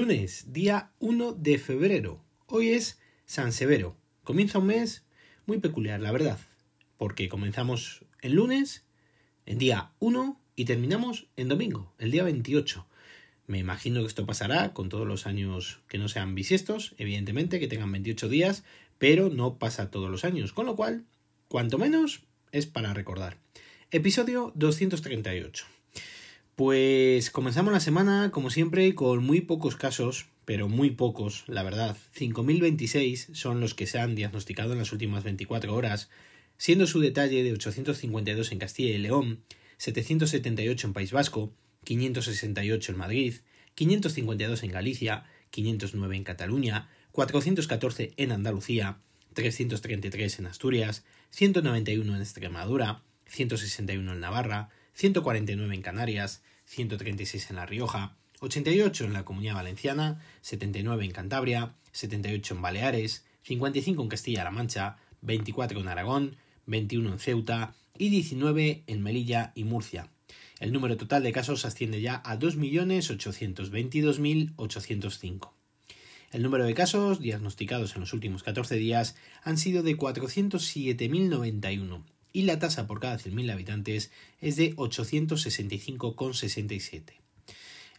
Lunes, día 1 de febrero. Hoy es San Severo. Comienza un mes muy peculiar, la verdad, porque comenzamos el lunes, en día 1, y terminamos en domingo, el día 28. Me imagino que esto pasará con todos los años que no sean bisiestos, evidentemente, que tengan 28 días, pero no pasa todos los años, con lo cual, cuanto menos, es para recordar. Episodio 238. Pues comenzamos la semana, como siempre, con muy pocos casos, pero muy pocos, la verdad. 5.026 son los que se han diagnosticado en las últimas 24 horas, siendo su detalle de 852 en Castilla y León, 778 en País Vasco, 568 en Madrid, 552 en Galicia, 509 en Cataluña, 414 en Andalucía, 333 en Asturias, 191 en Extremadura, 161 en Navarra, 149 en Canarias, 136 en La Rioja, 88 en la Comunidad Valenciana, 79 en Cantabria, 78 en Baleares, 55 en Castilla-La Mancha, 24 en Aragón, 21 en Ceuta y 19 en Melilla y Murcia. El número total de casos asciende ya a 2.822.805. El número de casos diagnosticados en los últimos 14 días han sido de 407.091 y la tasa por cada 100.000 habitantes es de 865,67.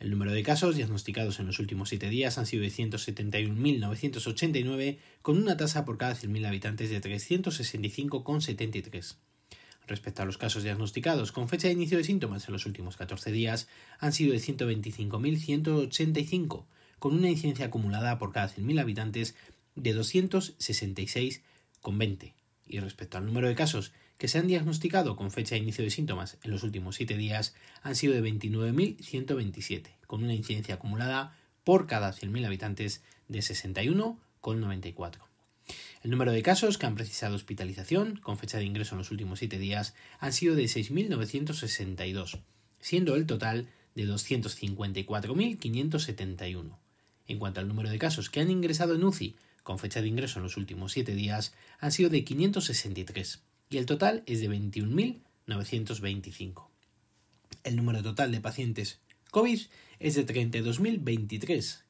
El número de casos diagnosticados en los últimos 7 días han sido de 171.989 con una tasa por cada 100.000 habitantes de 365,73. Respecto a los casos diagnosticados con fecha de inicio de síntomas en los últimos 14 días han sido de 125.185 con una incidencia acumulada por cada 100.000 habitantes de 266,20. Y respecto al número de casos que se han diagnosticado con fecha de inicio de síntomas en los últimos 7 días han sido de 29.127, con una incidencia acumulada por cada 100.000 habitantes de 61,94. El número de casos que han precisado hospitalización con fecha de ingreso en los últimos 7 días han sido de 6.962, siendo el total de 254.571. En cuanto al número de casos que han ingresado en UCI con fecha de ingreso en los últimos 7 días han sido de 563, y el total es de 21.925. El número total de pacientes COVID es de 32.023,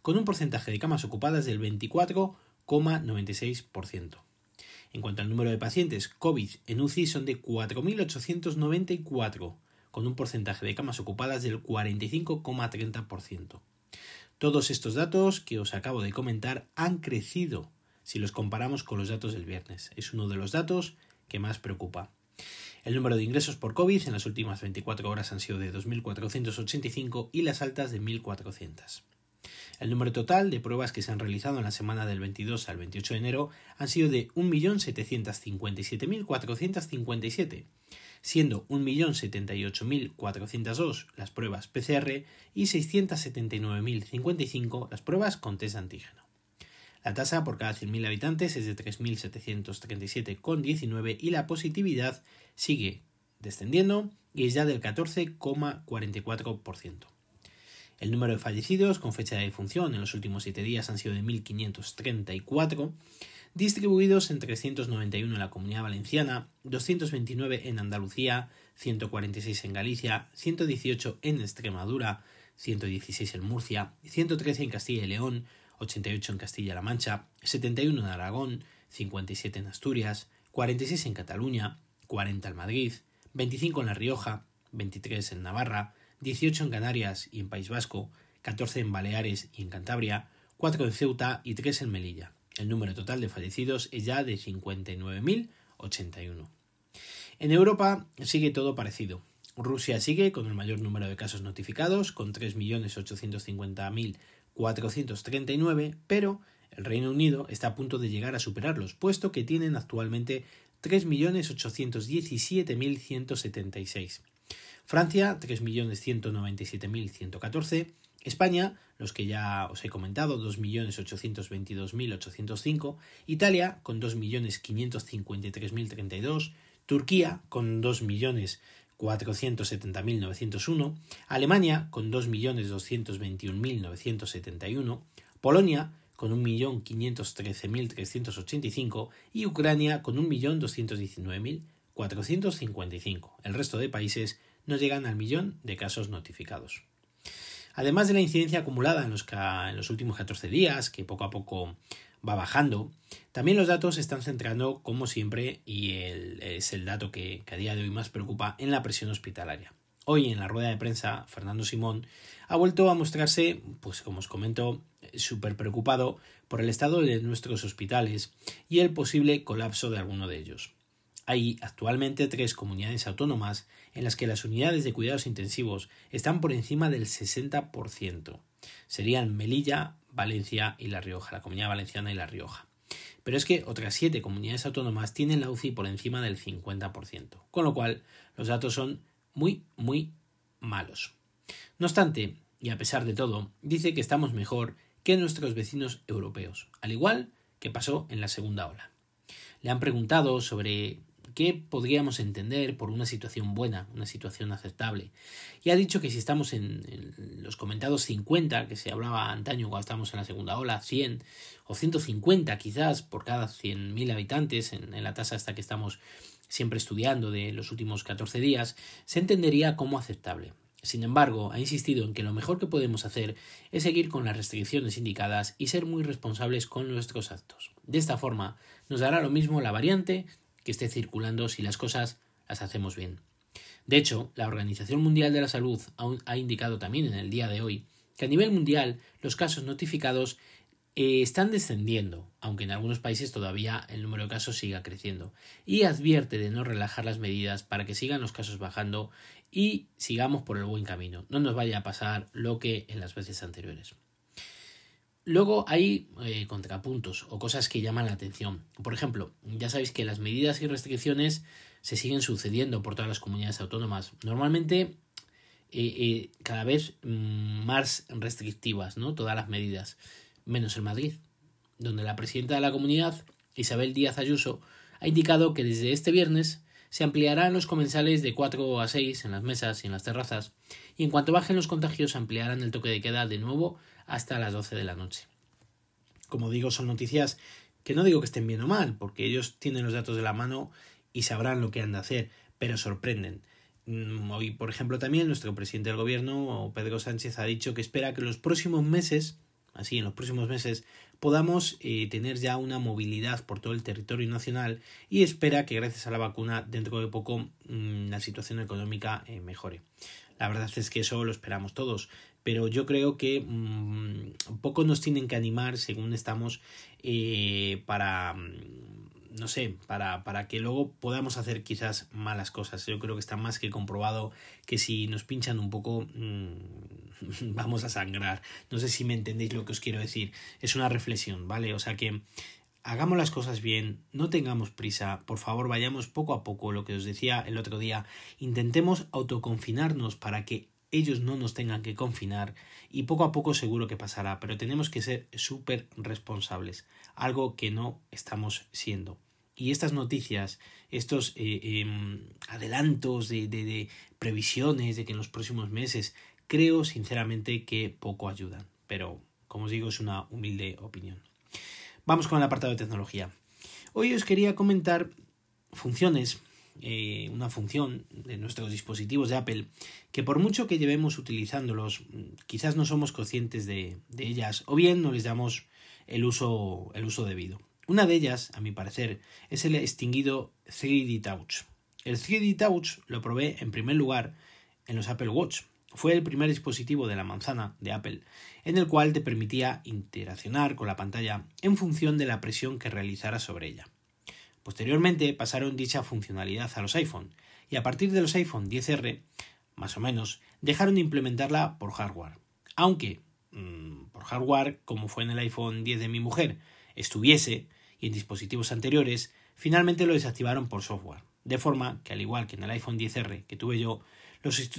con un porcentaje de camas ocupadas del 24,96%. En cuanto al número de pacientes COVID en UCI son de 4.894, con un porcentaje de camas ocupadas del 45,30%. Todos estos datos que os acabo de comentar han crecido si los comparamos con los datos del viernes. Es uno de los datos que más preocupa. El número de ingresos por COVID en las últimas 24 horas han sido de 2.485 y las altas de 1.400. El número total de pruebas que se han realizado en la semana del 22 al 28 de enero han sido de 1.757.457, siendo 1.078.402 las pruebas PCR y 679.055 las pruebas con test antígeno. La tasa por cada 100.000 habitantes es de 3.737,19 y la positividad sigue descendiendo y es ya del 14,44%. El número de fallecidos con fecha de defunción en los últimos 7 días han sido de 1.534, distribuidos en 391 en la Comunidad Valenciana, 229 en Andalucía, 146 en Galicia, 118 en Extremadura, 116 en Murcia, 113 en Castilla y León, 88 en Castilla-La Mancha, 71 en Aragón, 57 en Asturias, 46 en Cataluña, 40 en Madrid, 25 en La Rioja, 23 en Navarra, 18 en Canarias y en País Vasco, 14 en Baleares y en Cantabria, 4 en Ceuta y 3 en Melilla. El número total de fallecidos es ya de 59.081. En Europa sigue todo parecido. Rusia sigue con el mayor número de casos notificados, con 3.850.000 439, pero el Reino Unido está a punto de llegar a superarlos, puesto que tienen actualmente 3.817.176. Francia, 3.197.114. España, los que ya os he comentado, 2.822.805. Italia, con 2.553.032. Turquía, con 2.000.000 470.901, Alemania con 2.221.971, Polonia con 1.513.385 y Ucrania con 1.219.455. El resto de países no llegan al millón de casos notificados. Además de la incidencia acumulada en los, en los últimos 14 días, que poco a poco va bajando, también los datos se están centrando, como siempre, y es el dato que, que a día de hoy más preocupa, en la presión hospitalaria. Hoy en la rueda de prensa, Fernando Simón ha vuelto a mostrarse, pues como os comento, súper preocupado por el estado de nuestros hospitales y el posible colapso de alguno de ellos. Hay actualmente tres comunidades autónomas en las que las unidades de cuidados intensivos están por encima del 60%. Serían Melilla, Valencia y La Rioja, la Comunidad Valenciana y La Rioja. Pero es que otras siete comunidades autónomas tienen la UCI por encima del 50%, con lo cual los datos son muy, muy malos. No obstante, y a pesar de todo, dice que estamos mejor que nuestros vecinos europeos, al igual que pasó en la segunda ola. Le han preguntado sobre qué podríamos entender por una situación buena, una situación aceptable, y ha dicho que si estamos en, los comentados 50, que se hablaba antaño cuando estábamos en la segunda ola, 100 o 150 quizás por cada 100.000 habitantes en, en la tasa hasta que estamos siempre estudiando de los últimos 14 días, se entendería como aceptable. Sin embargo, ha insistido en que lo mejor que podemos hacer es seguir con las restricciones indicadas y ser muy responsables con nuestros actos. De esta forma, nos dará lo mismo la variante que esté circulando si las cosas las hacemos bien. De hecho, la Organización Mundial de la Salud ha indicado también en el día de hoy que a nivel mundial los casos notificados eh, están descendiendo, aunque en algunos países todavía el número de casos siga creciendo, y advierte de no relajar las medidas para que sigan los casos bajando y sigamos por el buen camino, no nos vaya a pasar lo que en las veces anteriores. Luego hay eh, contrapuntos o cosas que llaman la atención. Por ejemplo, ya sabéis que las medidas y restricciones se siguen sucediendo por todas las comunidades autónomas. Normalmente eh, cada vez mm, más restrictivas, ¿no? Todas las medidas menos en Madrid, donde la presidenta de la comunidad, Isabel Díaz Ayuso, ha indicado que desde este viernes se ampliarán los comensales de 4 a 6 en las mesas y en las terrazas, y en cuanto bajen los contagios ampliarán el toque de queda de nuevo hasta las 12 de la noche. Como digo, son noticias que no digo que estén bien o mal, porque ellos tienen los datos de la mano y sabrán lo que han de hacer, pero sorprenden. Mm, hoy, por ejemplo, también nuestro presidente del gobierno, Pedro Sánchez, ha dicho que espera que los próximos meses así en los próximos meses, podamos eh, tener ya una movilidad por todo el territorio nacional y espera que gracias a la vacuna dentro de poco mm, la situación económica eh, mejore. La verdad es que eso lo esperamos todos, pero yo creo que mm, poco nos tienen que animar según estamos eh, para mm, no sé, para, para que luego podamos hacer quizás malas cosas. Yo creo que está más que comprobado que si nos pinchan un poco mmm, vamos a sangrar. No sé si me entendéis lo que os quiero decir. Es una reflexión, ¿vale? O sea que hagamos las cosas bien, no tengamos prisa, por favor vayamos poco a poco, lo que os decía el otro día, intentemos autoconfinarnos para que ellos no nos tengan que confinar y poco a poco seguro que pasará, pero tenemos que ser súper responsables, algo que no estamos siendo. Y estas noticias, estos eh, em, adelantos de, de, previsiones de que en los próximos meses, creo sinceramente que poco ayudan. Pero, como os digo, es una humilde opinión. Vamos con el apartado de tecnología. Hoy os quería comentar funciones, eh, una función de nuestros dispositivos de Apple, que por mucho que llevemos utilizándolos, quizás no somos conscientes de, de ellas, o bien no les damos el uso, el uso debido. Una de ellas, a mi parecer, es el extinguido 3D Touch. El 3D Touch lo probé en primer lugar en los Apple Watch. Fue el primer dispositivo de la manzana de Apple en el cual te permitía interaccionar con la pantalla en función de la presión que realizara sobre ella. Posteriormente pasaron dicha funcionalidad a los iPhone y a partir de los iPhone 10R, más o menos, dejaron de implementarla por hardware. Aunque mmm, por hardware, como fue en el iPhone 10 de mi mujer, estuviese, y en dispositivos anteriores, finalmente lo desactivaron por software, de forma que al igual que en el iPhone 10R que tuve yo,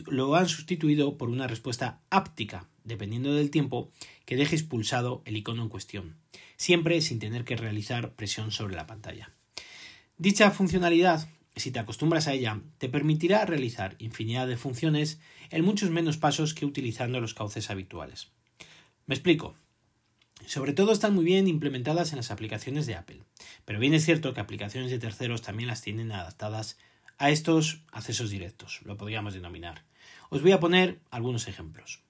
lo han sustituido por una respuesta áptica, dependiendo del tiempo que dejes pulsado el icono en cuestión, siempre sin tener que realizar presión sobre la pantalla. Dicha funcionalidad, si te acostumbras a ella, te permitirá realizar infinidad de funciones en muchos menos pasos que utilizando los cauces habituales. Me explico. Sobre todo están muy bien implementadas en las aplicaciones de Apple, pero bien es cierto que aplicaciones de terceros también las tienen adaptadas a estos accesos directos, lo podríamos denominar. Os voy a poner algunos ejemplos.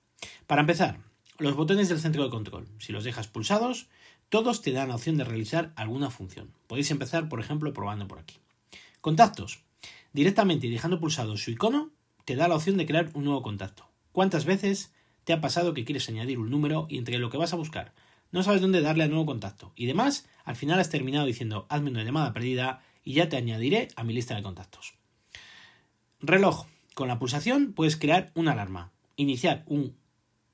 Para empezar, los botones del centro de control. Si los dejas pulsados, todos te dan la opción de realizar alguna función. Podéis empezar, por ejemplo, probando por aquí. Contactos. Directamente y dejando pulsado su icono, te da la opción de crear un nuevo contacto. ¿Cuántas veces te ha pasado que quieres añadir un número y entre lo que vas a buscar no sabes dónde darle a nuevo contacto? Y demás, al final has terminado diciendo hazme una llamada perdida y ya te añadiré a mi lista de contactos. Reloj. Con la pulsación puedes crear una alarma, iniciar un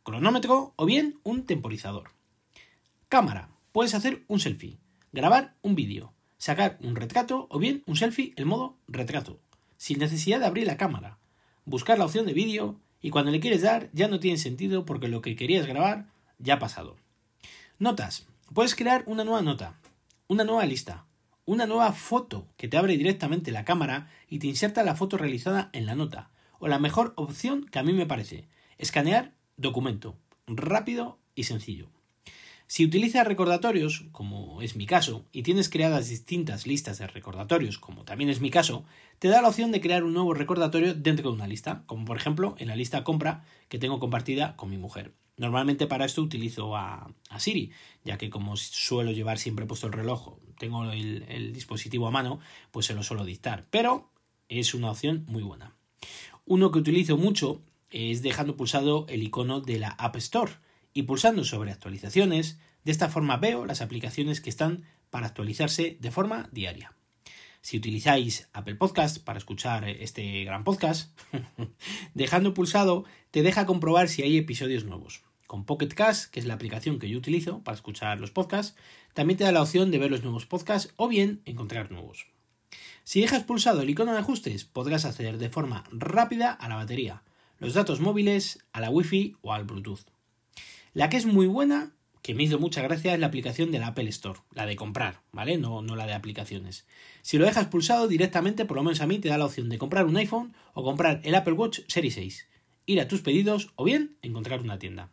cronómetro o bien un temporizador. Cámara. Puedes hacer un selfie, grabar un vídeo, sacar un retrato o bien un selfie en modo retrato, sin necesidad de abrir la cámara, buscar la opción de vídeo y cuando le quieres dar ya no tiene sentido porque lo que querías grabar ya ha pasado. Notas. Puedes crear una nueva nota, una nueva lista, una nueva foto que te abre directamente la cámara y te inserta la foto realizada en la nota. O la mejor opción que a mí me parece, escanear documento, rápido y sencillo. Si utilizas recordatorios, como es mi caso, y tienes creadas distintas listas de recordatorios, como también es mi caso, te da la opción de crear un nuevo recordatorio dentro de una lista, como por ejemplo en la lista compra que tengo compartida con mi mujer. Normalmente para esto utilizo a, Siri, ya que como suelo llevar siempre puesto el reloj, tengo el, el dispositivo a mano, pues se lo suelo dictar. Pero es una opción muy buena. Uno que utilizo mucho es dejando pulsado el icono de la App Store y pulsando sobre actualizaciones, de esta forma veo las aplicaciones que están para actualizarse de forma diaria. Si utilizáis Apple Podcast para escuchar este gran podcast, dejando pulsado te deja comprobar si hay episodios nuevos. Con Pocket Cast, que es la aplicación que yo utilizo para escuchar los podcasts, también te da la opción de ver los nuevos podcasts o bien encontrar nuevos. Si dejas pulsado el icono de ajustes, podrás acceder de forma rápida a la batería, los datos móviles, a la Wi-Fi o al Bluetooth. La que es muy buena, que me hizo mucha gracia, es la aplicación de la Apple Store, la de comprar, ¿vale? No, no la de aplicaciones. Si lo dejas pulsado directamente, por lo menos a mí te da la opción de comprar un iPhone o comprar el Apple Watch Series 6, ir a tus pedidos o bien encontrar una tienda.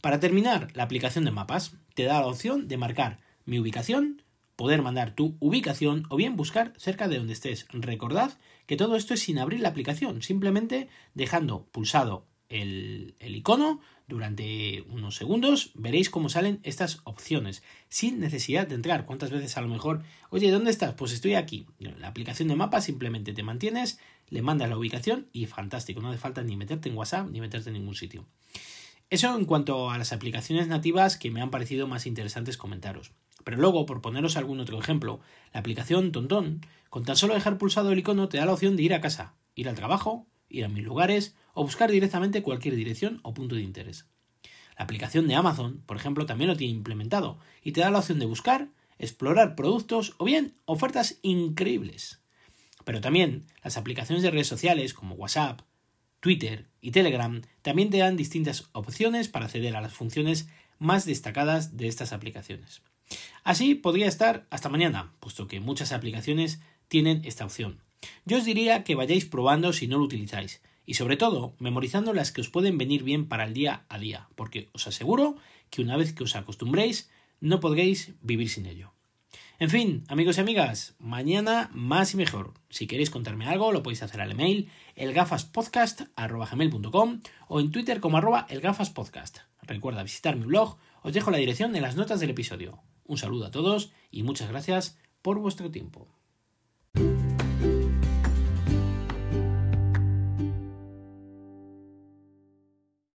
Para terminar, la aplicación de mapas te da la opción de marcar mi ubicación, poder mandar tu ubicación o bien buscar cerca de donde estés. Recordad que todo esto es sin abrir la aplicación, simplemente dejando pulsado el, icono durante unos segundos, veréis cómo salen estas opciones, sin necesidad de entrar. ¿Cuántas veces a lo mejor, oye, ¿dónde estás? Pues estoy aquí. La aplicación de mapa simplemente te mantienes, le mandas la ubicación y fantástico, no hace falta ni meterte en WhatsApp ni meterte en ningún sitio. Eso en cuanto a las aplicaciones nativas que me han parecido más interesantes comentaros. Pero luego, por poneros algún otro ejemplo, la aplicación Tontón, con tan solo dejar pulsado el icono, te da la opción de ir a casa, ir al trabajo, ir a mis lugares o buscar directamente cualquier dirección o punto de interés. La aplicación de Amazon, por ejemplo, también lo tiene implementado y te da la opción de buscar, explorar productos o bien ofertas increíbles. Pero también las aplicaciones de redes sociales como WhatsApp, Twitter y Telegram también te dan distintas opciones para acceder a las funciones más destacadas de estas aplicaciones. Así podría estar hasta mañana, puesto que muchas aplicaciones tienen esta opción. Yo os diría que vayáis probando si no lo utilizáis y sobre todo memorizando las que os pueden venir bien para el día a día, porque os aseguro que una vez que os acostumbréis no podréis vivir sin ello. En fin, amigos y amigas, mañana más y mejor. Si queréis contarme algo, lo podéis hacer al email elgafaspodcast.com o en Twitter como arroba elgafaspodcast. Recuerda visitar mi blog, os dejo la dirección en las notas del episodio. Un saludo a todos y muchas gracias por vuestro tiempo.